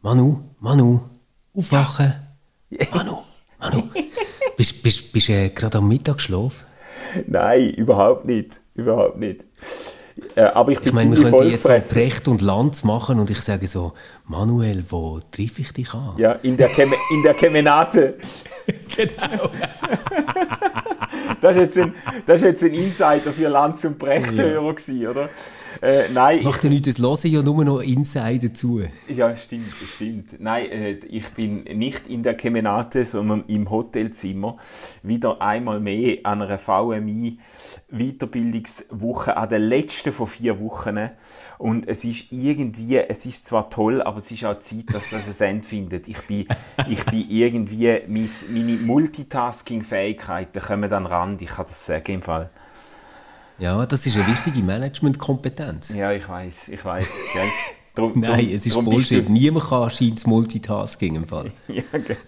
Manu, Manu, aufwachen. Manu, Manu. bist du bist, bist, äh, gerade am Mittagsschlaf? Nein, überhaupt nicht. Überhaupt nicht. Äh, aber ich Ich meine, wir könnten jetzt so vollgefressen. Precht und Lanz machen und ich sage so, Manuel, wo treffe ich dich an? Ja, in der, Kem in der Kemenate. Genau. Das ist jetzt ein, das ist jetzt ein Insider für Lanz und Brecht-Hörer gewesen, oder? Äh, nein, Macht ja nichts, das höre ich ja nur noch Insider zu. ja, stimmt, stimmt. Nein, äh, ich bin nicht in der Kemenate, sondern im Hotelzimmer. Wieder einmal mehr an einer VMI Weiterbildungswoche, an der letzten von vier Wochen. Und es ist irgendwie, es ist zwar toll, aber es ist auch Zeit, dass das ein Ende findet. Ich bin, ich bin irgendwie, mein, meine Multitasking-Fähigkeiten kommen an den Rand, ich kann das sagen im Fall. Ja, das ist eine wichtige Managementkompetenz. Ja, ich weiß, ich weiß. Gell? Drum, Nein, drum- es ist Bullshit. du- Niemand kann scheint Multitasking im Fall. Ja, gell.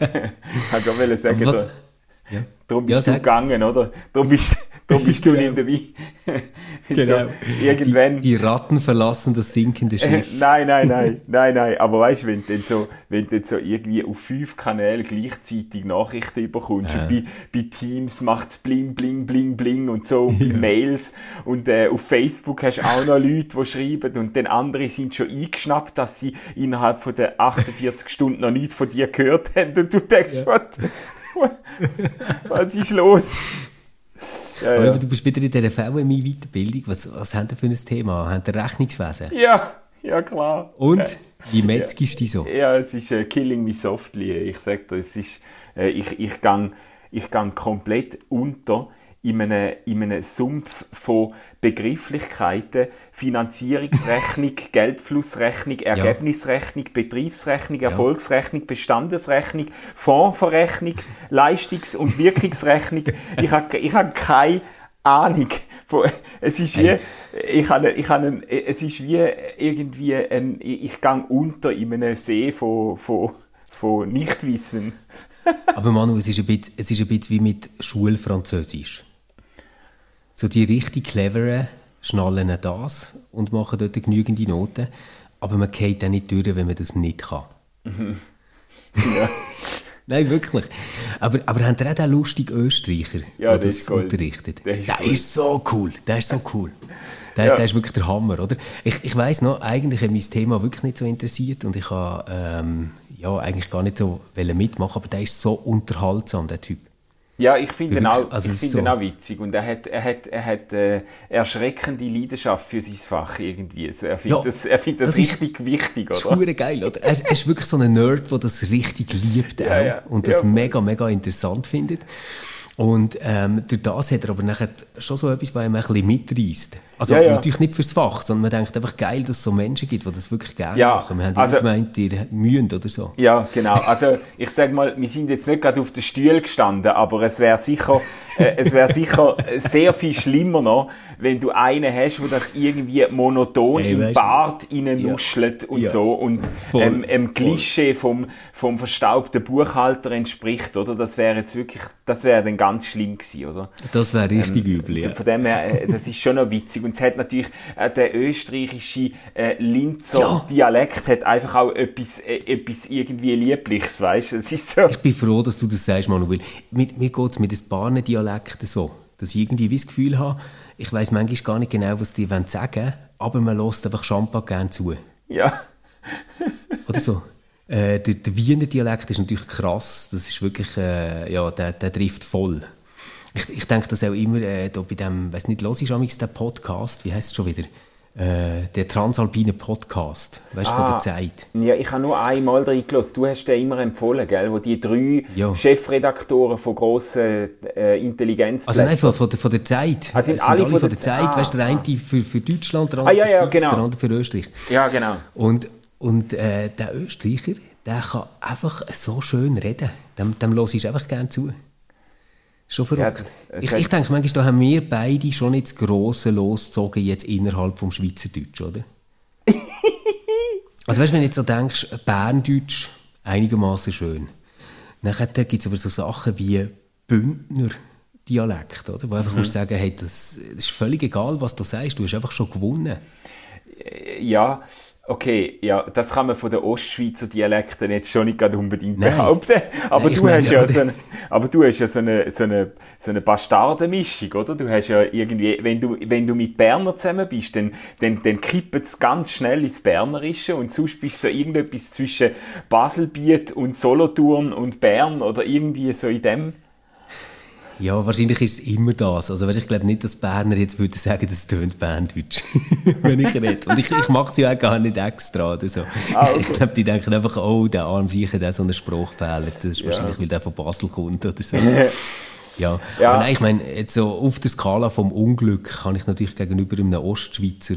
ich wollte sagen, was- da- Ja. darum Ja, bist du sag. gegangen, oder? Darum bist, darum bist du nicht dabei. Genau. So, irgendwann. Die, die Ratten verlassen das sinkende Schiff. nein, nein, nein, nein, nein. Aber weißt du, wenn du so, wenn du so irgendwie auf fünf Kanälen gleichzeitig Nachrichten überkommst und bei, bei Teams macht es bling, bling, bling, bling und so, und bei Mails und äh, auf Facebook hast du auch noch Leute, die schreiben und dann andere sind schon eingeschnappt, dass sie innerhalb von der 48 Stunden noch nichts von dir gehört haben und du denkst, was, was ist los? Ja, ja. Aber du bist wieder in dieser VMI-Weiterbildung. Was, was haben ihr für ein Thema? Haben ihr Rechnungswesen? ja, ja klar. Und? Wie metzgist du die so? Ja, es ist äh, Killing Me Softly. Ich sag dir, es ist, äh, ich, ich gang, ich gang komplett unter in einem, in einem Sumpf von Begrifflichkeiten, Finanzierungsrechnung, Geldflussrechnung, Ergebnisrechnung, Betriebsrechnung, Erfolgsrechnung, Bestandesrechnung, Fondsverrechnung, Leistungs- und Wirkungsrechnung. Ich habe ich hab keine Ahnung. Es ist wie, ich habe, ich habe, es ist wie irgendwie ein, ich gang unter in einem See von, von, von Nichtwissen. Aber Manu, es ist, ein bisschen, es ist ein bisschen wie mit Schulfranzösisch. So die richtig cleveren schnallen das und machen dort genügende Noten. Aber man geht dann nicht durch, wenn man das nicht kann. Nein, wirklich. Aber, aber haben ihr auch den lustigen Österreicher, Ja, der der das ist unterrichtet? Der Der ist ist, Gold. so cool. Der ist so cool. Der, Ja. der ist wirklich der Hammer, oder? Ich, ich weiss noch, eigentlich hat mich das Thema wirklich nicht so interessiert und ich habe ähm, ja, eigentlich gar nicht so mitmachen, aber der ist so unterhaltsam, der Typ. Ja, ich finde ihn, auch, also ich ist ihn so- auch witzig. Und er hat, er hat, er hat äh, erschreckende Leidenschaft für sein Fach irgendwie. Also er findet Ja, das, er findet das, das ist- richtig wichtig, Das ist oder? geil, oder? Er, er ist wirklich so ein Nerd, der das richtig liebt auch ja. und das Ja, mega, mega interessant findet. Und ähm, durch das hat er aber nachher schon so etwas, was ihm ein bisschen mitreißt. Also Ja, ja. natürlich nicht fürs Fach, sondern man denkt einfach geil, dass es so Menschen gibt, die das wirklich gerne Ja, machen. Wir haben also- gemeint, ihr mühen oder so. Ja, genau. Also ich sag mal, wir sind jetzt nicht gerade auf den Stuhl gestanden, aber es wäre sicher, äh, es wäre sicher sehr viel schlimmer noch, wenn du einen hast, wo das irgendwie monoton Hey, im Bart nuschelt und Ja. so und Voll, ähm, einem. Klischee vom, vom verstaubten Buchhalter entspricht, oder? Das wäre jetzt wirklich, das wäre dann ganz schlimm gewesen, oder? Das wäre richtig übel, ja. Von dem her, äh, das ist schon noch witzig. Und es hat natürlich, äh, der österreichische äh, Linzer Ja. Dialekt hat einfach auch etwas, äh, etwas irgendwie Liebliches, weißt du? So. Ich bin froh, dass du das sagst, Manuel. Mir, mir geht es mit ein paar Dialekten so, dass ich irgendwie wie das Gefühl habe, ich weiß manchmal gar nicht genau, was die wollen sagen aber man lässt einfach Champagner gerne zu. Ja. Oder so. Äh, der, der Wiener Dialekt ist natürlich krass. Das ist wirklich, äh, ja, der, der trifft voll. Ich, ich denke das auch immer, äh, da bei dem, weiß nicht, los ist amigs der Podcast, wie heißt es schon wieder? Äh, der Transalpine Podcast, weißt du, von Ah. der Zeit. Ja, ich habe nur einmal reingelassen. Du hast den immer empfohlen, gell? Wo die drei Ja. Chefredaktoren von grossen äh, Intelligenzblättern... Also nein, von, von, der, von der Zeit. Ah, sind Es alle von von der Zeit. Zeit? weißt du, der Ah, eine für, für Deutschland, der Ah, andere ja, ja, für Schweiz, genau. der andere für Österreich. Ja, genau. Und, und äh, der Österreicher, der kann einfach so schön reden. Dem, dem höre ich einfach gerne zu. Schon verrückt. Ja, ich, ich denke, manchmal da haben wir beide schon nicht das Grosse losgezogen jetzt innerhalb vom Schweizerdeutsch, oder? also weißt du, wenn du jetzt so denkst, Berndeutsch einigermaßen schön. Nachher gibt es aber so Sachen wie Bündner Dialekt, oder? Wo Mhm. einfach musst sagen, hey, das, das ist völlig egal, was du sagst, du hast einfach schon gewonnen. ja, okay, ja, das kann man von den Ostschweizer Dialekten jetzt schon nicht unbedingt Nein. behaupten. Aber Nein, du hast ja so eine, aber du hast ja so eine, so eine, so eine Bastardenmischung, oder? Du hast ja irgendwie, wenn du, wenn du mit Berner zusammen bist, dann, dann, dann kippt es ganz schnell ins Bernerische und sonst bist du so irgendetwas zwischen Baselbiet und Solothurn und Bern oder irgendwie so in dem. Ja, wahrscheinlich ist es immer das. Also, ich glaube nicht, dass Berner jetzt würde sagen, das tönt Berndeutsch, wenn ich rede. Und ich, ich mache es ja auch gar nicht extra oder so. Ah, okay. Ich glaube, die denken einfach, oh, der arm sicher, der so einen Spruchfehler. Das ist ja. wahrscheinlich, weil der von Basel kommt oder so. ja. ja. Aber nein, ich meine, jetzt so auf der Skala vom Unglück kann ich natürlich gegenüber einem Ostschweizer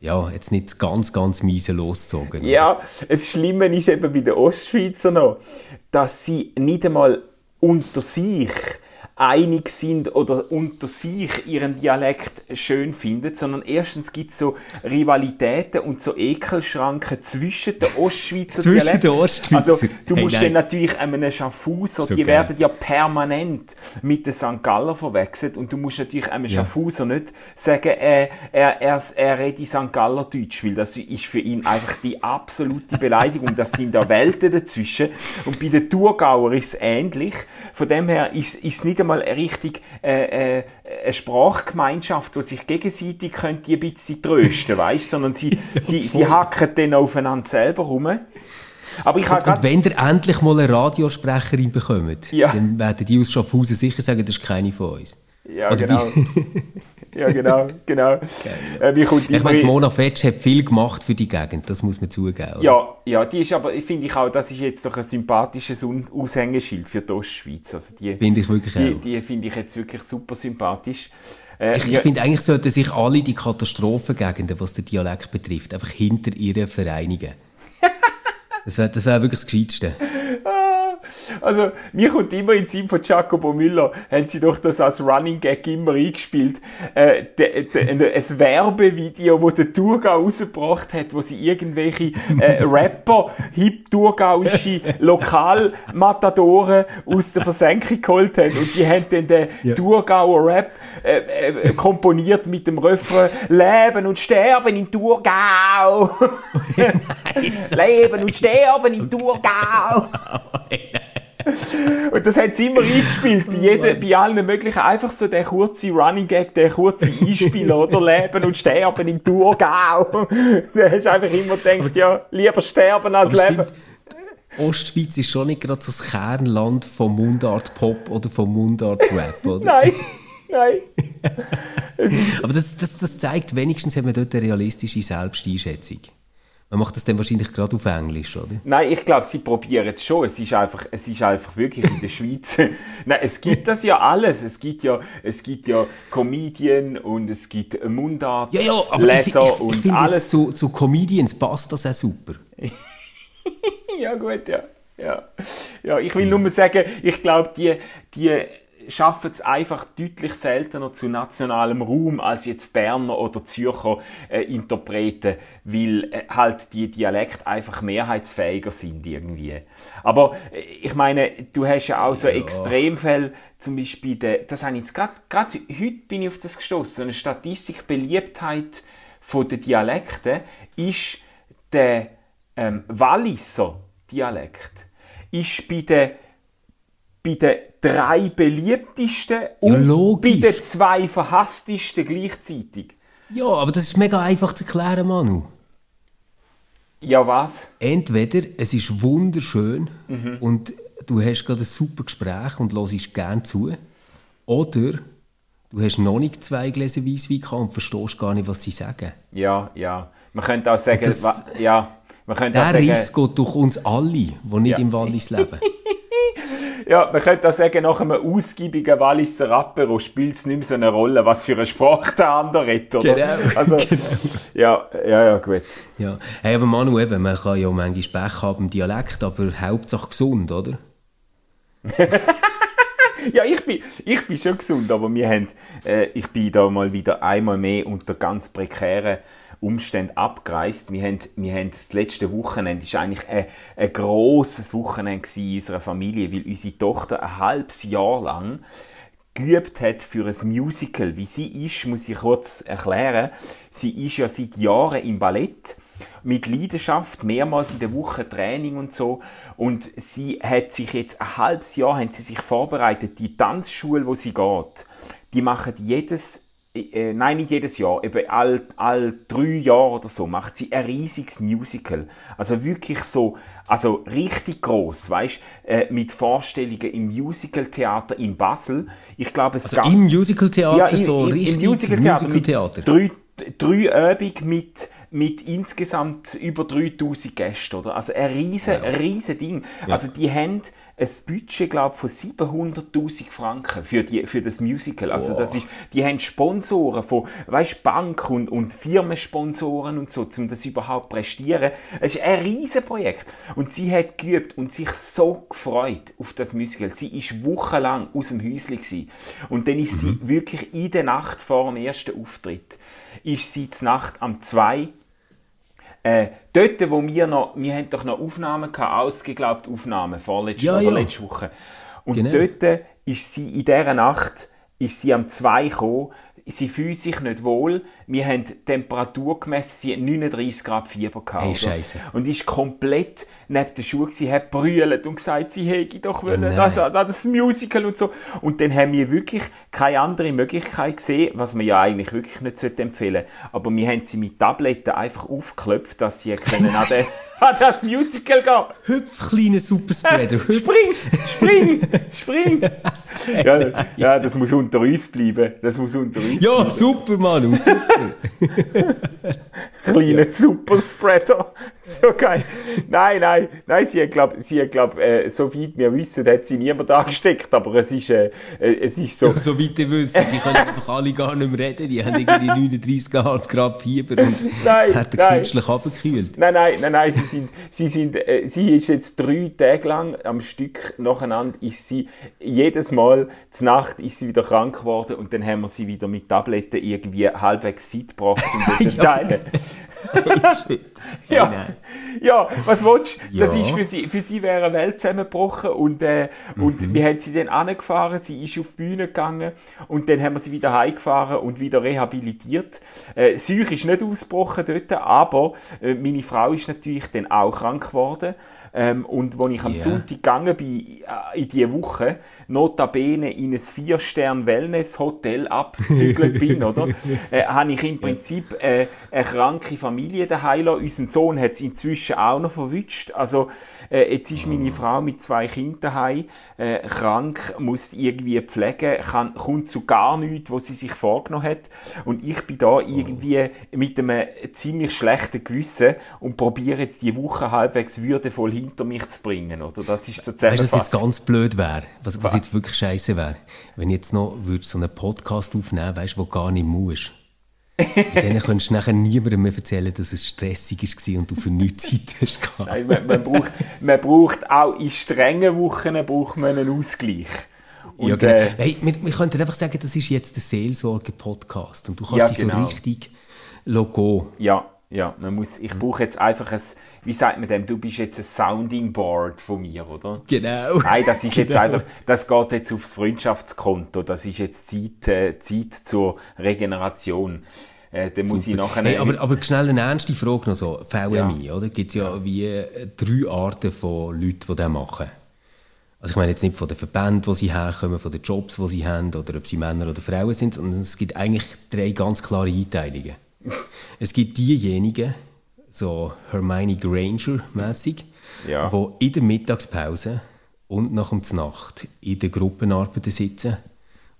ja, jetzt nicht ganz, ganz miese loszogen. Ja, das Schlimme ist eben bei den Ostschweizer noch, dass sie nicht einmal unter sich einig sind oder unter sich ihren Dialekt schön finden, sondern erstens gibt es so Rivalitäten und so Ekelschranken zwischen den Ostschweizer zwischen Dialekten. Den Ostschweizer. Also du musst hey, dann natürlich einem Schaffhauser, so die geil. werden ja permanent mit den St. Galler verwechselt und du musst natürlich einem ja. Schaffhauser nicht sagen, äh, er, er, er redet St. Galler Deutsch, weil das ist für ihn einfach die absolute Beleidigung. Das sind da Welten dazwischen. Und bei den Thurgauer ist es ähnlich. Von dem her ist es nicht einmal mal richtig äh, äh, eine Sprachgemeinschaft, die sich gegenseitig könnte ein bisschen trösten, weißt, sondern sie, sie, sie hacken dann aufeinander selber rum. Aber ich und, und wenn ihr endlich mal eine Radiosprecherin bekommt, ja. dann werden die aus Schaffhausen sicher sagen, das ist keine von uns. Ja, Oder genau. ja, genau, genau. Geil, ja. Äh, ich meine, Mona Fetsch hat viel gemacht für die Gegend, das muss man zugeben. Oder? Ja, ja, die ist aber, finde ich auch, das ist jetzt doch ein sympathisches Aushängeschild für die Ostschweiz. Also finde ich wirklich die, auch. Die finde ich jetzt wirklich super sympathisch. Äh, ich, ich finde, eigentlich sollten sich alle die Katastrophengegenden, was den Dialekt betrifft, einfach hinter ihre vereinigen. das wäre das wär wirklich das Gescheiteste. Also, mir kommt immer in Sinn von Jacopo Müller, haben sie doch das als Running Gag immer eingespielt. Äh, de, de, ein Werbevideo, wo der Thurgau rausgebracht hat, wo sie irgendwelche äh, Rapper, hip-thurgauische Lokalmatadoren aus der Versenkung geholt haben. Und die haben dann den ja. Thurgauer Rap äh, äh, komponiert mit dem Refrain Leben und Sterben im Thurgau. Leben und Sterben im Thurgau. Und das hat sie immer eingespielt, bei, jedem, bei allen möglichen, einfach so der kurze Running Gag, der kurze Einspieler, oder Leben und Sterben im Thurgau. da hast du einfach immer gedacht, ja, lieber sterben als leben. Ostschweiz ist schon nicht gerade so das Kernland vom Mundart Pop oder vom Mundart Rap, oder? Nein, nein. Aber das, das, das zeigt, wenigstens haben wir dort eine realistische Selbsteinschätzung. Man macht das dann wahrscheinlich gerade auf Englisch, oder? Nein, ich glaube, sie probieren es schon. Es ist einfach, es ist einfach wirklich in der Schweiz. Nein, es gibt das ja alles. Es gibt ja, es gibt ja Comedian und es gibt Mundart, ja, ja, aber Leser ich, ich, ich, und alles. Zu, zu Comedians passt das auch super. ja, gut, ja. Ja, ja ich will nur sagen, ich glaube, die, die schaffen es einfach deutlich seltener zu nationalem Ruhm als jetzt Berner oder Zürcher äh, Interpreten, weil äh, halt die Dialekte einfach mehrheitsfähiger sind irgendwie. Aber äh, ich meine, du hast ja auch so ja. Extremfälle, zum Beispiel, de, das habe ich jetzt gerade, heute bin ich auf das gestoßen, so eine Statistik Beliebtheit von den Dialekten ist der ähm, Walliser Dialekt ist bei den bei den drei beliebtesten und ja, bei den zwei verhasstesten gleichzeitig. Ja, aber das ist mega einfach zu erklären, Manu. Ja, was? Entweder es ist wunderschön mhm. und du hast gerade ein super Gespräch und hörst gerne zu. Oder du hast noch nicht zwei Gläser Weisswein gehabt und verstehst gar nicht, was sie sagen. Ja, ja. Man könnte auch sagen, das, ja, man könnte der auch sagen, Riss geht durch uns alle, die nicht ja. im Wallis leben. Ja, man könnte auch sagen, nach einem ausgiebigen Walliser Apero spielt es nicht mehr so eine Rolle, was für eine Sprache der andere redet, oder? Genau. Also, genau. Ja, ja, ja, gut. Ja. Hey, aber Manu, eben, man kann ja manchmal Pech haben im Dialekt, aber Hauptsache gesund, oder? ja, ich bin, ich bin schon gesund, aber wir haben, äh, ich bin da mal wieder einmal mehr unter ganz prekären Umständen abgereist. Wir haben, wir haben das letzte Wochenende ist eigentlich ein, ein grosses Wochenende in unserer Familie, weil unsere Tochter ein halbes Jahr lang geübt hat für ein Musical. Wie sie ist, muss ich kurz erklären. Sie ist ja seit Jahren im Ballett mit Leidenschaft, mehrmals in der Woche Training und so. Und sie hat sich jetzt ein halbes Jahr haben sie sich vorbereitet. Die Tanzschule, wo sie geht, die machen jedes äh, nein, nicht jedes Jahr, eben all, all drei Jahre oder so, macht sie ein riesiges Musical. Also wirklich so, also richtig groß, weißt äh, mit Vorstellungen im Musicaltheater in Basel. Ich glaube, es also ganz, im Musicaltheater ja, so richtig im Musicaltheater, Musical drei, drei Übungen mit mit insgesamt über 3000 Gästen, oder? Also ein riesen, ja. riesen Ding. Ja. Also die haben ein Budget, glaube von 700'000 Franken für, die, für das Musical. Also das ist, die haben Sponsoren von, weißt, Bank und, und Firmensponsoren und so, um das überhaupt prestieren. Es ist ein Riesenprojekt. Und sie hat geübt und sich so gefreut auf das Musical. Sie ist wochenlang aus dem Häuschen gewesen. Und dann ist mhm. sie wirklich in der Nacht vor dem ersten Auftritt, ist sie zur Nacht am 2 äh, dort, wo wir noch, wir haben doch noch Aufnahmen gehabt, ausgeglaubte Aufnahmen, vorletzte ja, ja. letzte Woche. Und genau. dort ist sie, in dieser Nacht, ist sie am 2 gekommen, sie fühlt sich nicht wohl. Wir haben die Temperatur gemessen, sie hat 39 Grad Fieber gehabt. Hey, Scheiße. Und ist komplett neben der Schuhe, sie hat brüllt und gesagt, sie hätte doch wollen, oh das, das Musical und so. Und dann haben wir wirklich keine andere Möglichkeit gesehen, was man ja eigentlich wirklich nicht empfehlen sollte. Aber wir haben sie mit Tabletten einfach aufgeklopft, dass sie können an den an das Musical gehen. Hüpf, kleiner Superspreader. spring, spring, spring. ja, ja, das muss unter uns bleiben. Das muss unter uns ja, bleiben. super, Manu, super. Kleiner Superspreader. So geil. Nein, nein, nein, sie hat, glaub, sie hat, glaub, äh, so weit wir wissen, hat sie niemand angesteckt, aber es ist, äh, äh es ist so. So weit ihr wisst, die können einfach alle gar nicht mehr reden, die haben irgendwie 39,5 Grad Fieber und nein, hat den künstlich abgekühlt. Nein, nein, nein, nein, sie sind, sie sind, äh, sie ist jetzt drei Tage lang am Stück nacheinander, ist sie, jedes Mal, zur Nacht ist sie wieder krank geworden und dann haben wir sie wieder mit Tabletten irgendwie halbwegs fit gebracht und dann teilen. Ja. ja, was willst du? Ja. Das ist für sie, für sie wäre eine Welt zusammengebrochen und, äh, mhm. und wir haben sie dann angefahren, sie ist auf die Bühne gegangen und dann haben wir sie wieder heimgefahren und wieder rehabilitiert. Äh, Seuch ist nicht ausgebrochen dort, aber äh, meine Frau ist natürlich dann auch krank geworden ähm, und als ich am yeah. Sonntag gegangen bin, äh, in diese Woche, notabene in ein Vier-Stern-Wellness-Hotel abgezügelt bin, oder? Äh, habe ich im Prinzip äh, eine kranke Familie daheim lassen. Unser Sohn hat es inzwischen auch noch verwünscht. Also, äh, jetzt ist meine Frau mit zwei Kindern daheim, äh, krank, muss irgendwie pflegen, kann, kommt zu gar nichts, was sie sich vorgenommen hat. Und ich bin da irgendwie mit einem ziemlich schlechten Gewissen und probiere jetzt die Woche halbwegs würdevoll hinter mich zu bringen, oder? Das ist so Weißt du, was jetzt ganz blöd wäre? Was, was, jetzt wirklich scheiße wäre? Wenn ich jetzt noch so einen Podcast aufnehmen weißt du, wo gar nicht musst. dann könntest du nachher niemandem mehr erzählen, dass es stressig war und du für nichts Zeit hast Nein, man, man, braucht, man braucht auch in strengen Wochen braucht man einen Ausgleich. Und, ja, genau. Äh, hey, wir, wir könnten einfach sagen, das ist jetzt der Seelsorge-Podcast und du kannst ja, dich genau. so richtig Logo. Ja, ja, man muss, ich brauche jetzt einfach ein, wie sagt man dem, du bist jetzt ein Sounding Board von mir, oder? Genau. Nein, das ist genau. jetzt einfach, das geht jetzt aufs Freundschaftskonto, das ist jetzt Zeit, äh, Zeit zur Regeneration. Äh, dann muss ich nachher... Hey, aber, aber schnell eine ernste Frage noch so, VMI, ja. oder? Gibt es ja wie äh, drei Arten von Leuten, die das machen. Also ich meine jetzt nicht von den Verbänden, wo sie herkommen, von den Jobs, die sie haben, oder ob sie Männer oder Frauen sind, sondern es gibt eigentlich drei ganz klare Einteilungen. es gibt diejenigen, so Hermione Granger-mäßig, ja. die in der Mittagspause und nach der Nacht in der Gruppenarbeit sitzen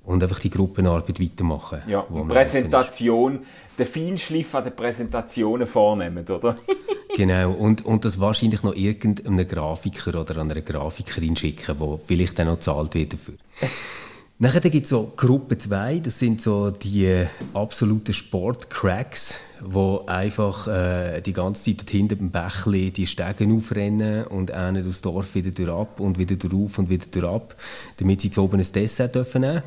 und einfach die Gruppenarbeit weitermachen. Ja, Präsentation, den Feinschliff an den Präsentationen vornehmen, oder? genau, und, und das wahrscheinlich noch irgendeinem Grafiker oder einer Grafikerin schicken, wo vielleicht dann noch gezahlt wird dafür. Nachher gibt es so Gruppe 2, das sind so die absoluten Sportcracks, die einfach äh, die ganze Zeit hinter dem Bächli die Stegen aufrennen und einen durchs Dorf wieder durch und wieder durch und wieder durch damit sie zu oben ein Dessert dürfen.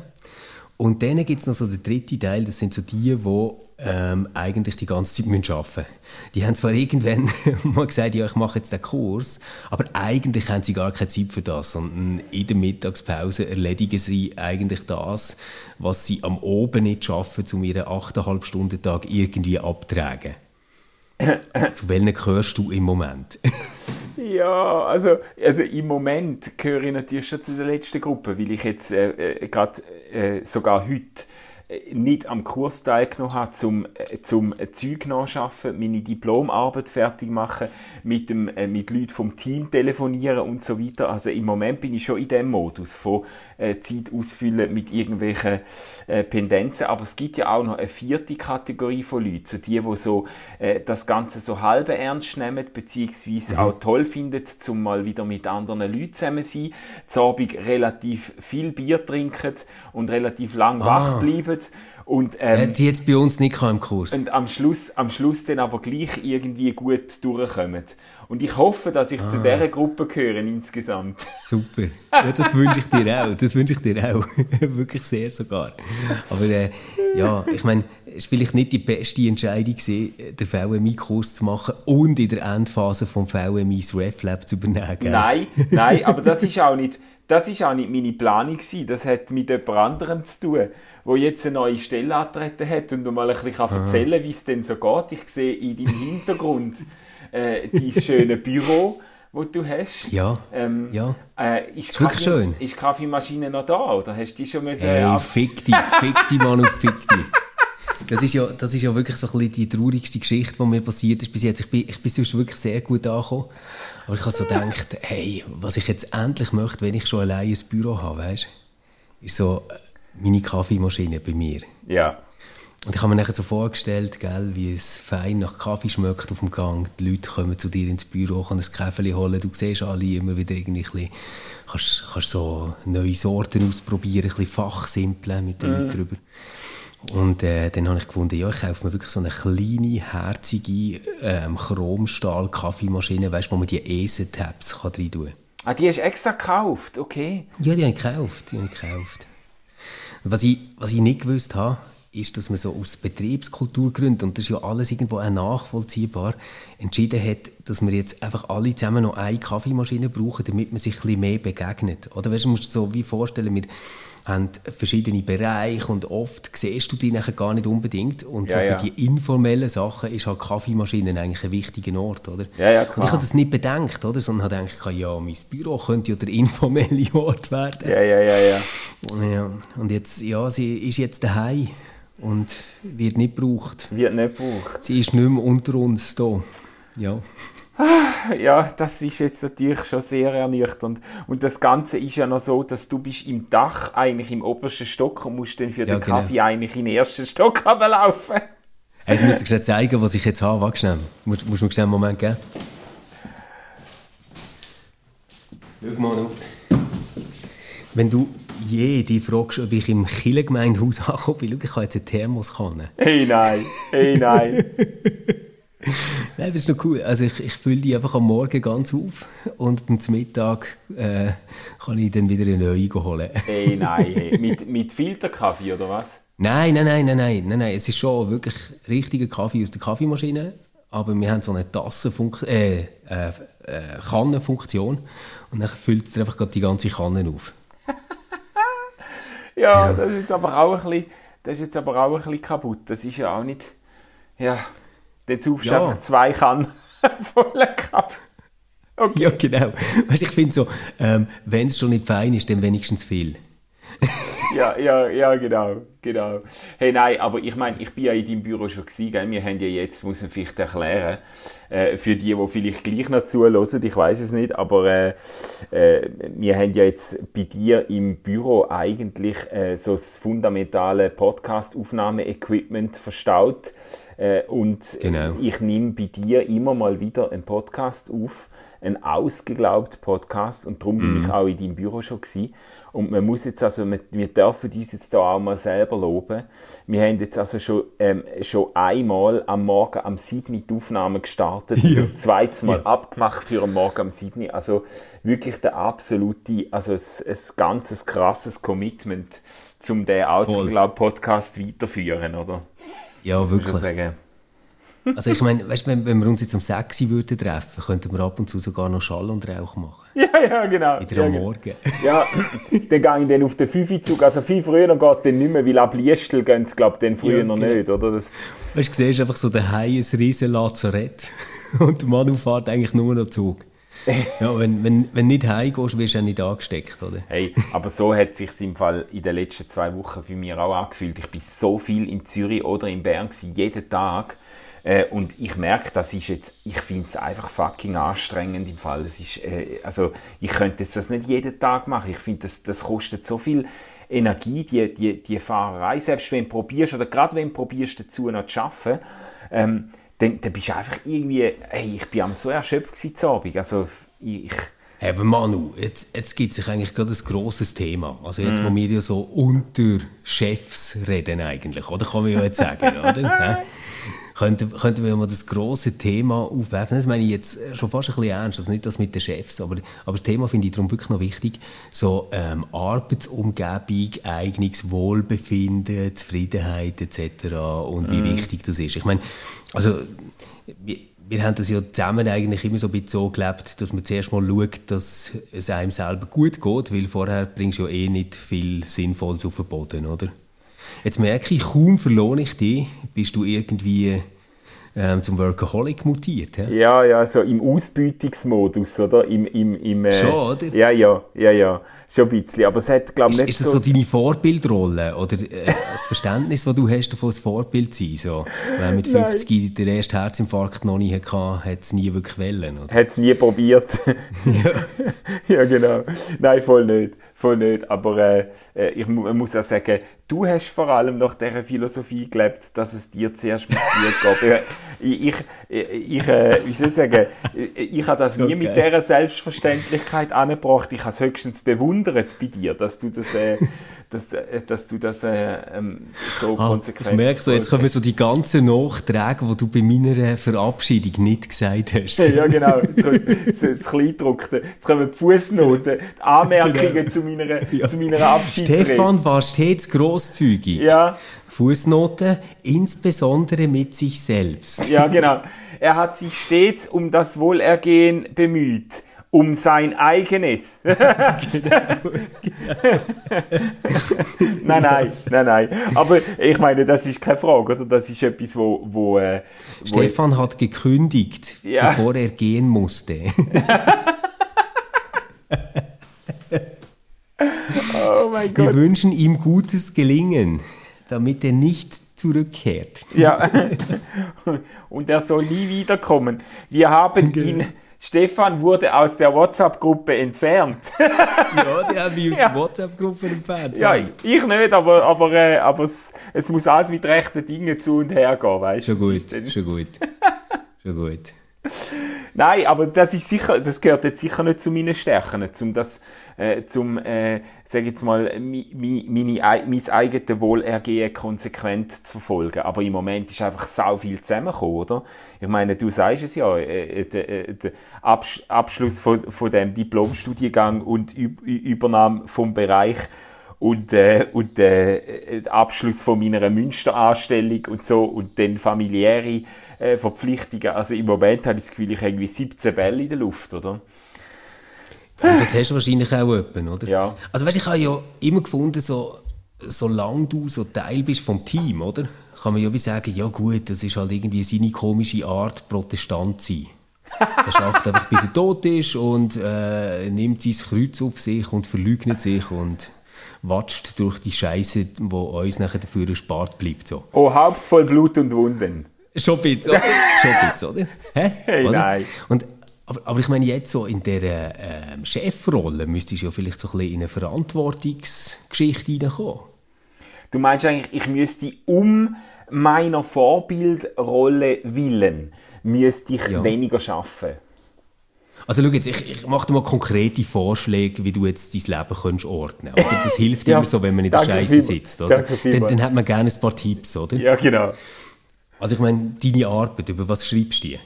Und dann gibt es noch so den dritten Teil, das sind so die, die ähm, eigentlich die ganze Zeit arbeiten müssen. Die haben zwar irgendwann mal gesagt, ja, ich mache jetzt den Kurs, aber eigentlich haben sie gar keine Zeit für das, sondern in der Mittagspause erledigen sie eigentlich das, was sie am Oben nicht schaffen, um ihren 8,5 Stunden Tag irgendwie abtragen. Zu welchen gehörst du im Moment? ja, also, also im Moment gehöre ich natürlich schon zu der letzten Gruppe, weil ich jetzt äh, äh gerade äh, sogar heute nicht am Kurs teilgenommen habe, zum, äh, zum Zeug nachschaffen, meine Diplomarbeit fertig machen, mit, dem, äh, mit Leuten vom Team telefonieren und so weiter. Also im Moment bin ich schon in dem Modus von äh, Zeit ausfüllen mit irgendwelchen äh, Pendenzen. Aber es gibt ja auch noch eine vierte Kategorie von Leuten, so die, die so äh, das Ganze so halb ernst nehmen, beziehungsweise mhm. auch toll finden, zum mal wieder mit anderen Leuten zusammen zu sein, zu Abend relativ viel Bier trinken und relativ lang ah. wach bleiben und, ähm, die jetzt bei uns nicht im Kurs. Und am Schluss, am Schluss dann aber gleich irgendwie gut durchkommen. Und ich hoffe, dass ich ah. zu dieser Gruppe gehöre insgesamt. Super. Ja, das wünsche ich dir auch. Das wünsche ich dir auch. Wirklich sehr sogar. Aber äh, ja, ich meine, es war vielleicht nicht die beste Entscheidung, gewesen, den VMI-Kurs zu machen und in der Endphase vom VMI das RefLab zu übernehmen. Gell? Nein, nein, aber das ist auch nicht, das ist auch nicht meine Planung gewesen. Das hat mit jemand anderem zu tun wo jetzt eine neue Stelle antreten hat und mal ein bisschen erzählen kann, wie es denn so geht. Ich sehe in deinem Hintergrund äh, dein schönes Büro, das du hast. Ja, ähm, ja. Äh, ist, ist wirklich schön. Ist die Kaffeemaschine noch da oder hast du die schon müssen... Hey, fick dich, fick dich, Mann, und fick dich. Das ist, ja, das ist ja wirklich so ein bisschen die traurigste Geschichte, die mir passiert ist bis jetzt. Ich bin, ich bin sonst wirklich sehr gut angekommen. Aber ich habe so gedacht, hey, was ich jetzt endlich möchte, wenn ich schon allein ein Büro habe, weißt, ist so meine Kaffeemaschine bei mir. Ja. Und ich habe mir nachher so vorgestellt, gell, wie es fein nach Kaffee schmeckt auf dem Gang. Die Leute kommen zu dir ins Büro, können ein Käferli holen. Du siehst alle immer wieder irgendwie ein bisschen, kannst, kannst so neue Sorten ausprobieren, ein bisschen fachsimpeln mit den mm. Leuten drüber. Und äh, dann habe ich gefunden, ja, ich kaufe mir wirklich so eine kleine, herzige ähm, Chromstahl-Kaffeemaschine, weißt, wo man die Esen-Tabs rein tun kann. Ah, die hast du extra gekauft, okay. Ja, die habe ich gekauft, die habe ich gekauft. Was ich, was ich nicht gewusst habe, ist, dass man so aus Betriebskulturgründen, und das ist ja alles irgendwo auch nachvollziehbar, entschieden hat, dass wir jetzt einfach alle zusammen noch eine Kaffeemaschine brauchen, damit man sich ein bisschen mehr begegnet. Oder weißt, du musst dir so wie vorstellen, wir haben verschiedene Bereiche und oft siehst du die nachher gar nicht unbedingt. Und ja, so für ja. die informellen Sachen ist halt Kaffeemaschine eigentlich ein wichtiger Ort, oder? Ja, ja, klar. Und ich habe das nicht bedenkt, oder? Sondern habe gedacht, ja, mein Büro könnte ja der informelle Ort werden. Ja, ja, ja, ja. ja. Und jetzt, ja, sie ist jetzt daheim und wird nicht gebraucht. Wird nicht gebraucht. Sie ist nicht mehr unter uns da. Ja. Ja, das ist jetzt natürlich schon sehr ernüchternd. Und das Ganze ist ja noch so, dass du bist im Dach, eigentlich im obersten Stock und musst dann für ja, den genau. Kaffee eigentlich in den ersten Stock runterlaufen. Hey, ich muss dir zeigen, was ich jetzt habe. Warte schnell. Musst, musst du mir schnell einen Moment geben? Schau mal. Wenn du je die fragst, ob ich im Kirchengemeindehaus ankomme, schau, ich habe jetzt eine Thermoskanne. Hey nein, hey nein. Nein, das ist noch cool. Also ich, ich fülle die einfach am Morgen ganz auf und zum Mittag äh, kann ich dann wieder eine neue holen. hey, nein, hey. Mit, mit Filterkaffee oder was? Nein, nein, nein, nein, nein, nein, nein. Es ist schon wirklich richtiger Kaffee aus der Kaffeemaschine, aber wir haben so eine Tassenfunktion, äh, äh, äh, Kannenfunktion und dann füllt es einfach die ganze Kanne auf. ja, das ist jetzt aber auch ein bisschen, das ist jetzt aber auch ein bisschen kaputt. Das ist ja auch nicht, ja... Dann saufst ja. einfach zwei Kannen voller Kaffee. Okay. Ja, genau. Weißt, ich finde so, ähm, wenn es schon nicht fein ist, dann wenigstens viel. ja, ja, ja, genau, genau. Hey, nein, aber ich meine, ich bin ja in deinem Büro schon gewesen, gell? Wir haben ja jetzt, muss man vielleicht erklären, äh, für die, die vielleicht gleich noch zuhören, ich weiß es nicht, aber äh, äh, wir haben ja jetzt bei dir im Büro eigentlich äh, so das fundamentale Podcast-Aufnahme-Equipment verstaut äh, und genau. ich nehme bei dir immer mal wieder einen Podcast auf, einen ausgeglaubten Podcast und darum mhm. bin ich auch in deinem Büro schon gewesen. Und man muss jetzt also, wir, wir dürfen uns jetzt da auch mal selber loben. Wir haben jetzt also schon, ähm, schon einmal am Morgen am 7. die Aufnahme gestartet, ja. das zweite Mal ja. abgemacht für am Morgen am 7. Also wirklich der absolute, also ein, ein ganzes krasses Commitment, um den ausgeglaubten Podcast weiterzuführen, oder? Ja, wirklich. Also ich meine, weißt, wenn, wenn wir uns jetzt um 6 Uhr würden treffen, könnten wir ab und zu sogar noch Schall und Rauch machen. Ja, ja, genau. Wieder ja, am genau. Morgen. Ja, dann gehe ich dann auf den 5-Zug. Also viel früher geht dann nicht mehr, weil ab Liestel gehen sie, glaube ich, dann früher Ja, noch genau. nicht, oder? Das, Weißt du, siehst einfach so daheim ein riesen Lazarett und der Manu fährt eigentlich nur noch Zug. Ja, wenn, wenn, wenn nicht heimgehst, wirst du auch nicht angesteckt, oder? hey, aber so hat sich im Fall in den letzten zwei Wochen bei mir auch angefühlt. Ich bin so viel in Zürich oder in Bern gewesen, jeden Tag. Äh, und ich merke, das ist jetzt, ich finde es einfach fucking anstrengend im Fall. Es ist, äh, also, ich könnte jetzt das nicht jeden Tag machen. Ich finde, das, das kostet so viel Energie, die, die, die Fahrerei. Selbst wenn du probierst, oder gerade wenn du probierst, dazu noch zu arbeiten, ähm, dann, dann bist du einfach irgendwie, hey, ich bin am so erschöpft gewesen, Abend. Also, ich, aber Manu, jetzt, jetzt gibt sich eigentlich gerade ein grosses Thema. Also jetzt, wo wir ja so unter Chefs reden eigentlich, oder? Kann man ja jetzt sagen, oder? Könnten, könnten wir mal das grosse Thema aufwerfen? Das meine ich jetzt schon fast ein bisschen ernst, also nicht das mit den Chefs, aber, aber das Thema finde ich darum wirklich noch wichtig. So ähm, Arbeitsumgebung, eigenes Wohlbefinden, Zufriedenheit etc. und wie wichtig das ist. Ich meine, also wir, wir haben das ja zusammen eigentlich immer so ein bisschen so gelebt, dass man zuerst mal schaut, dass es einem selber gut geht, weil vorher bringst du ja eh nicht viel Sinnvolles auf den Boden, oder? Jetzt merke ich, kaum verlohne ich dich, bist du irgendwie ähm, zum Workaholic mutiert. hä? Ja, ja, so im Ausbeutungsmodus, oder? Im, im, im, äh, Schon, oder? Ja, ja, ja, ja. Schon ein bisschen. Aber es hat, glaube ich, Ist, nicht ist das so deine Vorbildrolle oder äh, das Verständnis, das du hast, davon ein Vorbild zu sein? So, wenn mit Nein. 50 der erste Herzinfarkt noch nicht hatte, hat es nie wirklich wollen, oder? hat es nie probiert. ja. genau. Nein, voll nicht. Voll nicht. Aber äh, äh, ich mu muss auch sagen, du hast vor allem nach dieser Philosophie gelebt, dass es dir zuerst muss gut geht. Ich, ich, ich, ich äh, wie soll ich sagen, ich, ich habe das So nie mit dieser Selbstverständlichkeit angebracht. Ich habe es höchstens bewundert bei dir, dass du das, äh, dass, äh, dass du das äh, ähm, so Ah, konsequent ich merke so, jetzt kommen so die ganzen Nachträge, die du bei meiner Verabschiedung nicht gesagt hast. Ja, genau. So, so das Kleingedruckte. Jetzt kommen die Fußnoten, die Anmerkungen zu meiner, Ja. zu meiner Abschiedsrede. Stefan war stets großzügig. Ja, Fußnote, insbesondere mit sich selbst. ja, genau. Er hat sich stets um das Wohlergehen bemüht. Um sein eigenes. nein, nein, nein, nein. Aber ich meine, das ist keine Frage, oder? Das ist etwas, wo, wo, äh, wo Stefan hat gekündigt, Ja. bevor er gehen musste. oh mein Wir Gott. wünschen ihm gutes Gelingen, damit er nicht zurückkehrt. Ja. Und er soll nie wiederkommen. Wir haben Genau. ihn. Stefan wurde aus der WhatsApp-Gruppe entfernt. Ja, die haben mich aus Ja. der WhatsApp-Gruppe entfernt. ja, ich nicht, aber, aber, äh, aber es, es muss alles mit rechten Dingen zu und her gehen, weißt du? Schon gut, dann- schon gut. Schon gut. Nein, aber das ist sicher, das gehört jetzt sicher nicht zu meinen Stärken, zum das, äh, zum, äh, sag jetzt mal, mi, mi, meine, ei- mein eigenes Wohlergehen konsequent zu verfolgen. Aber im Moment ist einfach sau viel zusammengekommen, oder? Ich meine, du sagst es ja, äh, der, äh, der Absch Abschluss von, von dem Diplomstudiengang und Üb Übernahme vom Bereich und, äh, und äh, der Abschluss von meiner Münsteranstellung und so und dann familiäre äh, Verpflichtungen. Also im Moment habe ich das Gefühl, ich habe irgendwie 17 Bälle in der Luft, oder? Und das hast du wahrscheinlich auch jemanden, oder? Ja. Also weißt, ich habe ja immer gefunden, so, solange du so Teil bist vom Team, oder? Kann man ja wie sagen, ja gut, das ist halt irgendwie seine komische Art, Protestant zu sein. Er schafft einfach, bis er tot ist und äh, nimmt sein Kreuz auf sich und verleugnet sich und watscht durch die Scheiße, die uns nachher dafür erspart bleibt. So. Oh, Haupt voll Blut und Wunden. Schon ein bisschen, oder? Schon ein bisschen, oder? Hä? Hey, oder? nein. Und, aber, aber ich meine, jetzt so in dieser ähm, Chefrolle müsstest du ja vielleicht so ein bisschen in eine Verantwortungsgeschichte reinkommen. Du meinst eigentlich, ich müsste um meiner Vorbildrolle willen, müsste ich Ja. weniger arbeiten. Also schau jetzt, ich, ich mache dir mal konkrete Vorschläge, wie du jetzt dein Leben könntest ordnen Oder Das hilft Ja, immer so, wenn man in der Scheiße sitzt. Oder? Dann, dann hat man gerne ein paar Tipps, oder? Ja, genau. Also ich meine, deine Arbeit, über was schreibst du die?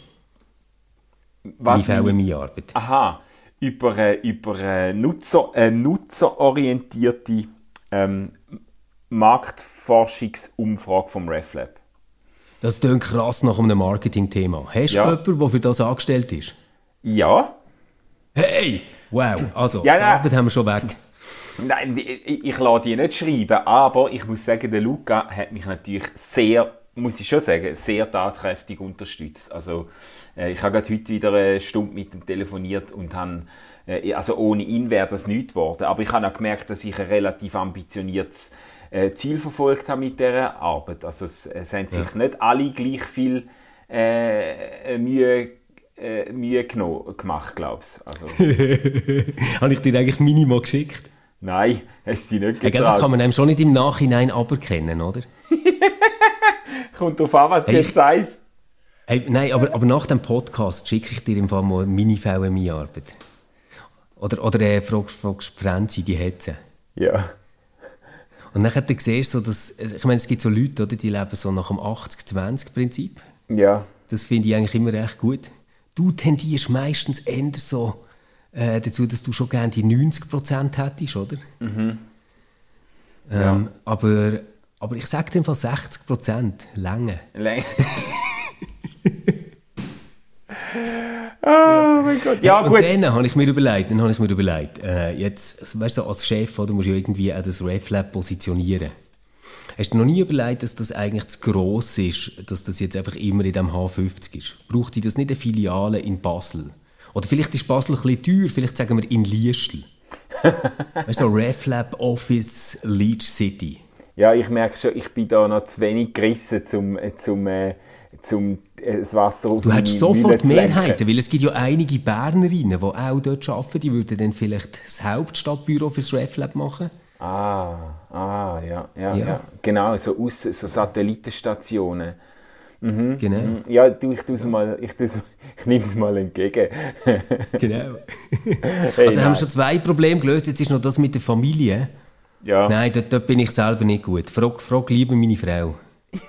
Was Meine meine- VMI-Arbeit. Aha, über, äh, über äh, Nutzer, äh, nutzerorientierte ähm, Marktforschungsumfrage vom RefLab. Das klingt krass nach einem Marketing-Thema. Hast Ja. du jemanden, der für das angestellt ist? Ja. Hey! Wow, also, Ja, die. Arbeit haben wir schon weg. Nein, ich, ich lasse die nicht schreiben, aber ich muss sagen, der Luca hat mich natürlich sehr, muss ich schon sagen, sehr tatkräftig unterstützt. Also äh, ich habe gerade heute wieder eine Stunde mit ihm telefoniert und habe, äh, also ohne ihn wäre das nichts geworden. Aber ich habe auch gemerkt, dass ich ein relativ ambitioniertes äh, Ziel verfolgt habe mit dieser Arbeit. Also es, es haben sich nicht alle gleich viel äh, Mühe, äh, Mühe geno- gemacht, glaube ich. Also, Habe ich dir eigentlich Minima geschickt? nein, hast du dich nicht gell, getraut. das kann man einem schon nicht im Nachhinein aberkennen, oder? Kommt drauf an, was du Hey, jetzt sagst. Hey, nein, aber, aber nach dem Podcast schicke ich dir im Fall mal meine VMI-Arbeit. Oder, oder äh, fragst, fragst Franzi, die hat sie. Ja. Und dann du siehst so, dass, ich meine, es gibt so Leute, oder, die leben so nach dem 80-20-Prinzip. Ja. Das finde ich eigentlich immer recht gut. Du tendierst meistens eher so äh, dazu, dass du schon gerne die 90% hättest, oder? Ähm, aber, aber ich sage dir Fall 60% Länge. Läng- oh mein Gott. Ja, und gut. dann habe ich mir überlegt, dann habe ich mir überlegt, äh, jetzt, weißt du, als Chef, oder, musst du ja irgendwie auch das RefLab positionieren. Hast du noch nie überlegt, dass das eigentlich zu gross ist, dass das jetzt einfach immer in dem H50 ist? Braucht die das nicht eine Filiale in Basel? Oder vielleicht ist Basel ein bisschen teuer, vielleicht sagen wir in Liestl. weißt du, so RefLab Office Leech City. Ja, ich merke schon, ich bin da noch zu wenig gerissen, zum, zum, äh, zum äh, das Wasser auf Du hättest sofort. Mehrheiten, weil es gibt ja einige Bernerinnen, die auch dort arbeiten, die würden dann vielleicht das Hauptstadtbüro fürs RefLab machen. Ah, ah, ja, ja, ja, Ja. Genau, so, aus, so Satellitenstationen. Genau. Ja, du, ich, tu's mal, ich, tu's, ich nehme es mal entgegen. Genau. Hey, Also haben nein. wir schon zwei Probleme gelöst. Jetzt ist noch das mit der Familie. Ja. Nein, dort, dort bin ich selber nicht gut. Frag, frag lieber meine Frau.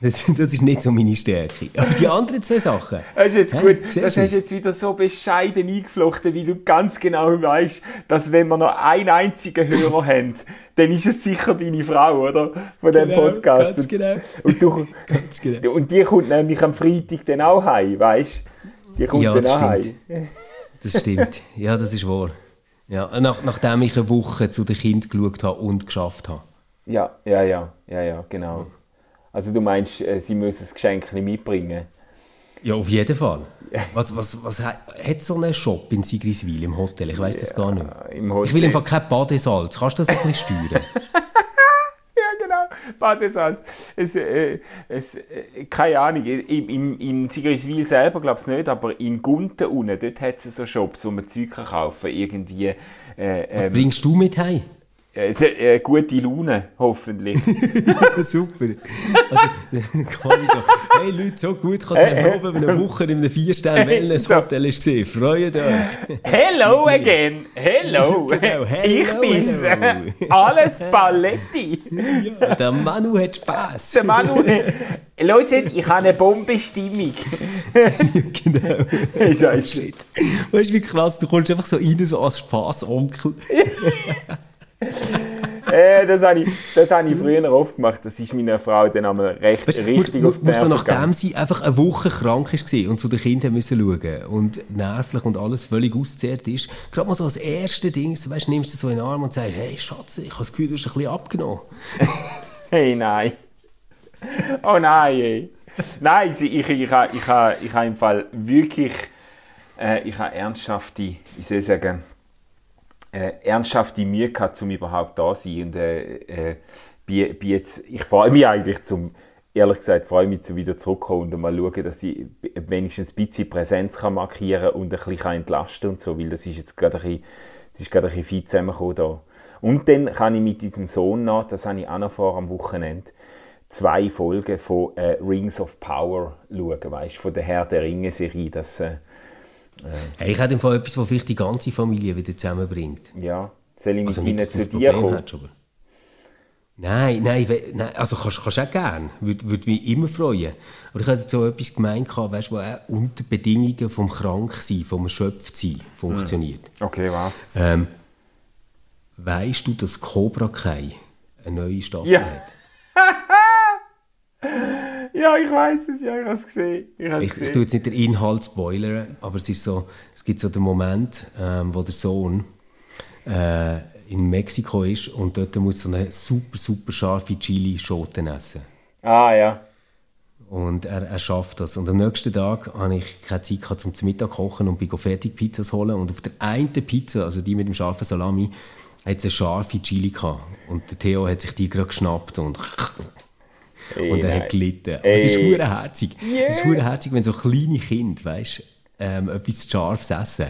Das, das ist nicht so meine Stärke. Aber die anderen zwei Sachen. Das ist jetzt Hä? gut. Das hast du jetzt wieder so bescheiden eingeflochten, wie du ganz genau weißt, dass wenn wir noch einen einzigen Hörer haben, dann ist es sicher deine Frau, oder? Von dem Genau, Podcast. ganz genau. Und, du, Ganz genau. und die kommt nämlich am Freitag dann auch heim, weißt du? Die kommt Ja, dann auch heim. Das stimmt. Ja, das ist wahr. Ja, nach, nachdem ich eine Woche zu den Kindern geschaut habe und geschafft habe. Ja, ja, ja, ja, ja, genau. Also du meinst, äh, sie müssen das Geschenk mitbringen? Ja, auf jeden Fall. Was, was, was hat, so einen Shop in Sigriswil im Hotel? Ich weiß das gar nicht. Hotel. Ich will einfach kein Badesalz. Kannst du das ein bisschen steuern? Badesalz. Es, äh, es, äh, keine Ahnung. Im, im, in Sigriswil selber glaube ich nicht, aber in Gunten unten, dort hat es so Shops, wo man Zeug kaufen kann. Irgendwie äh, Was ähm, bringst du mit heim? Äh, äh, gute Laune, hoffentlich. Super. Also, quasi so, hey Leute, so gut kann es äh, oben eine Woche in einem Vier-Sterne-Wellness-Hotel ist gesehen. Freut euch. Hello again! Hello! Genau, hello, ich bin's! Alles Paletti! Ja, der Manu hat Spass. Der Manu, hört, ich habe eine Bombenstimmung. genau. Scheiße. Weißt du, wie krass, du kommst einfach so rein, so als Spaß-Onkel. Äh, das habe ich, das habe ich früher oft gemacht. Das ist meiner Frau dann einmal recht, Weißt, richtig wo, auf die so Nerven nachdem sie einfach eine Woche krank war und zu den Kindern müssen schauen und nervlich und alles völlig auszehrt ist, gerade mal so als erste Ding, so, weißt, nimmst du so in den Arm und sagst, hey Schatz, ich habe das Gefühl, du hast ein bisschen abgenommen. Hey, nein. Oh nein, ey. Nein, ich, ich, ich, habe- ich, habe- ich habe im Fall wirklich, äh, ich habe ernsthafte, wie soll ich sagen, äh, ernsthafte Mühe gehabt, um überhaupt da zu sein. Und äh, äh, bin, bin jetzt, ich freue mich eigentlich zum, ehrlich gesagt, freue mich zu wieder zurückkommen und mal schauen, dass ich wenigstens ein bisschen Präsenz kann markieren und ein bisschen entlasten und so, weil das ist jetzt gerade ein bisschen, das ist gerade ein bisschen viel zusammengekommen da. Und dann kann ich mit diesem Sohn noch, das habe ich auch noch vor am Wochenende, zwei Folgen von äh, Rings of Power schauen, weißt von der Herr der Ringe-Serie, das, äh, Hey, ich habe im Fall etwas, was vielleicht die ganze Familie wieder zusammenbringt. ja, soll ich mit Also ihnen zu das dir Problem kommen? hättest, aber... Nein, nein, nein, also kannst du auch gerne. Würde, würde mich immer freuen. Aber ich hatte so etwas gemeint, weißt, was auch unter Bedingungen vom Kranksein, vom Erschöpftsein funktioniert. Okay, was? Ähm, weißt du, dass Cobra Kai eine neue Staffel Ja. hat? Ja, ich weiß es, ja, ich habe es gesehen. Ich, ich, ich tue jetzt nicht den Inhalt spoilern, aber es, ist so, es gibt so den Moment, ähm, wo der Sohn äh, in Mexiko ist und dort muss so eine super, super scharfe Chili-Schoten essen. Ah, ja. Und er, er schafft das. Und am nächsten Tag hatte ich keine Zeit gehabt, zum Mittag kochen und bin fertig Pizzas holen. Und auf der einen Pizza, also die mit dem scharfen Salami, hat es eine scharfe Chili gehabt. Und der Theo hat sich die gerade geschnappt und Ey, und er nein. hat gelitten. Ey. Es ist herzig. Yeah. Es ist herzig, wenn so kleine Kinder, weißt, ähm, etwas Scharfes essen.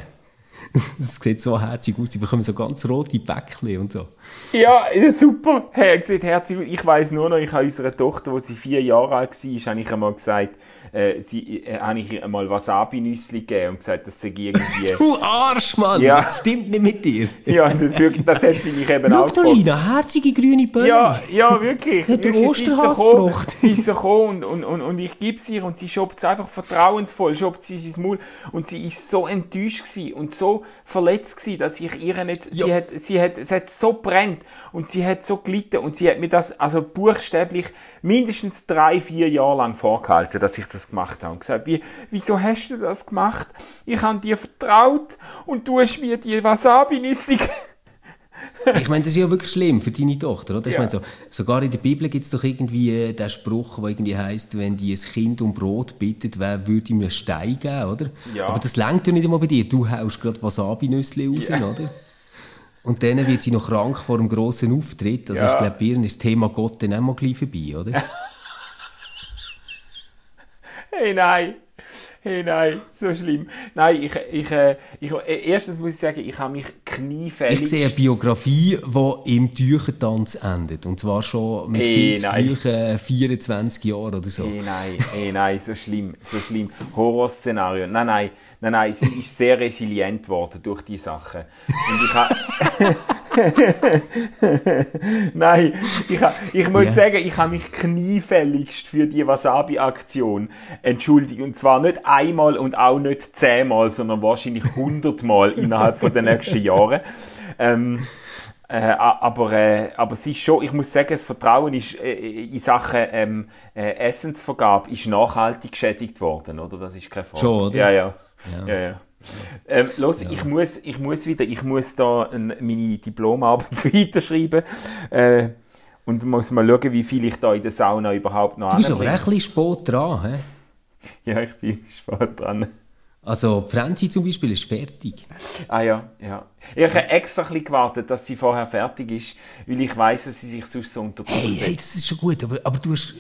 Das sieht so herzig aus. Die bekommen so ganz rote Bäckchen und so. Ja, super. Hey, sieht herzig aus. Ich weiss nur noch, ich habe unserer Tochter, als sie vier Jahre alt war, habe ich einmal gesagt, äh, sie, äh, habe ich ihr einmal Wasabi-Nüssli gegeben und gesagt, das sei irgendwie... du Arsch, Mann! Ja. Das stimmt nicht mit dir. ja, das, wirklich, das hat sie mich eben auch. Lina, herzige grüne Böller. Ja, ja, wirklich. Hat der Osterhas gebracht. Sie ist so gekommen und, und, und, und ich gebe sie ihr und sie schobt es einfach vertrauensvoll, schobt sie ins Maul und sie ist so enttäuscht gewesen und so verletzt gewesen, dass ich ihr nicht... Ja. Sie hat, sie hat, es hat so brennt und sie hat so gelitten und sie hat mir das also buchstäblich mindestens drei, vier Jahre lang vorgehalten, dass ich das gemacht habe. Und gesagt, wie, wieso hast du das gemacht? Ich habe dir vertraut und du hast mir die Wasabi-Nüsse ich meine, das ist ja wirklich schlimm für deine Tochter, oder? Ich ja. meine, so, sogar in der Bibel gibt es doch irgendwie äh, den Spruch, der irgendwie heißt, wenn die ein Kind um Brot bittet, wer würde ihm einen Stein geben, oder? Ja. Aber das lenkt ja nicht immer bei dir. Du haust gerade Wasabi-Nüsse raus, ja. oder? Und dann wird sie noch krank vor einem grossen Auftritt. Also ja. ich glaube, bei ihr ist das Thema Gott dann auch mal gleich vorbei, oder? hey, nein. Hey, nein, so schlimm. Nein, ich, ich, äh, ich, äh, erstens muss ich sagen, ich habe mich kniefällig... Ich sehe eine Biografie, die im Tüchertanz endet. Und zwar schon mit hey, viel zu frühen 24 Jahren oder so. Hey, nein, hey, nein, so schlimm, so schlimm. Horrorszenario. Nein, nein. Nein, nein, sie ist sehr resilient geworden durch die Sachen. Und ich habe... nein, ich, ich muss yeah. sagen, ich habe mich kniefälligst für die Wasabi-Aktion entschuldigt. Und zwar nicht einmal und auch nicht zehnmal, sondern wahrscheinlich hundertmal innerhalb von den nächsten Jahren. Ähm, äh, aber, äh, aber es ist schon, ich muss sagen, das Vertrauen ist äh, in Sachen ähm, äh, Essensvergabe ist nachhaltig geschädigt worden, oder? Das ist keine Frage. Schon, oder? Ja, ja. Ja, ja. ja. Ähm, los, ja. ich, muss, ich muss wieder, ich muss da meine Diplomarbeit weiterschreiben. Äh, und muss mal schauen, wie viel ich da in der Sauna überhaupt noch Du bist aber ein bisschen spät dran, hä? Ja, ich bin spät dran. Also, Franzi zum Beispiel ist fertig. Ah ja, ja. Ich habe extra ein bisschen gewartet, dass sie vorher fertig ist, weil ich weiß, dass sie sich sonst so unter hey, hey, das ist schon gut, aber, aber du, hast,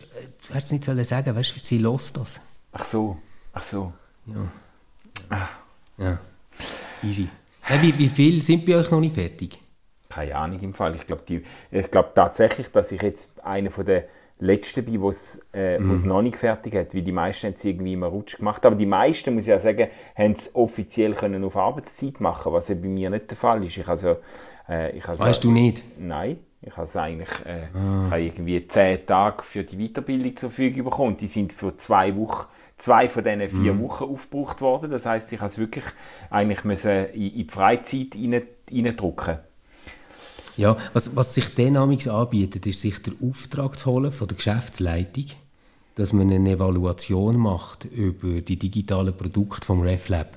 du hättest nicht sollen sagen, weißt du, sie lässt das. Ach so, ach so. Ja. Ah. Ja. Easy. Hey, wie, wie viel sind bei euch noch nicht fertig? Keine Ahnung im Fall. Ich glaube glaub tatsächlich, dass ich jetzt einer von den letzten bin, wo es äh, mm. noch nicht fertig hat, weil die meisten haben es irgendwie immer rutsch gemacht. Aber die meisten, muss ich ja sagen, haben es offiziell können auf Arbeitszeit machen, was ja bei mir nicht der Fall ist. Ich also, äh, ich also, weißt du nicht? Nein. Ich habe eigentlich äh, ah. habe irgendwie zehn Tage für die Weiterbildung zur Verfügung bekommen. Die sind für zwei Wochen zwei von diesen vier mhm. Wochen aufgebraucht worden. Das heißt, ich musste es wirklich eigentlich müssen in, die Freizeit reindrücken. Ja, was, was sich dann anbietet, ist sich der Auftrag zu holen von der Geschäftsleitung, dass man eine Evaluation macht über die digitalen Produkte vom RefLab.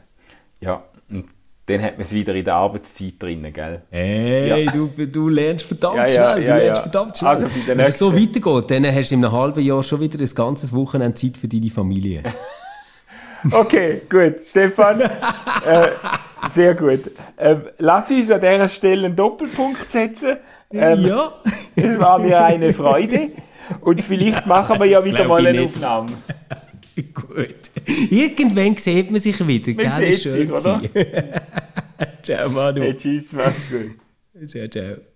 Ja, und dann hat man es wieder in der Arbeitszeit drin, gell? Hey, ja. du, du lernst verdammt ja, ja, schnell, du lernst verdammt schnell. Also Wenn es so weitergeht, dann hast du in einem halben Jahr schon wieder ein ganzes Wochenende Zeit für deine Familie. okay, gut. Stefan, äh, sehr gut. Ähm, lass uns an dieser Stelle einen Doppelpunkt setzen. Ähm, ja. Es war mir eine Freude. Und vielleicht machen wir ja wieder mal eine Aufnahme. Gut. Irgendwann sieht man sich wieder. Man gell? sieht sich, oder? ciao, Manu. Hey, tschüss, mach's gut. Ciao, ciao.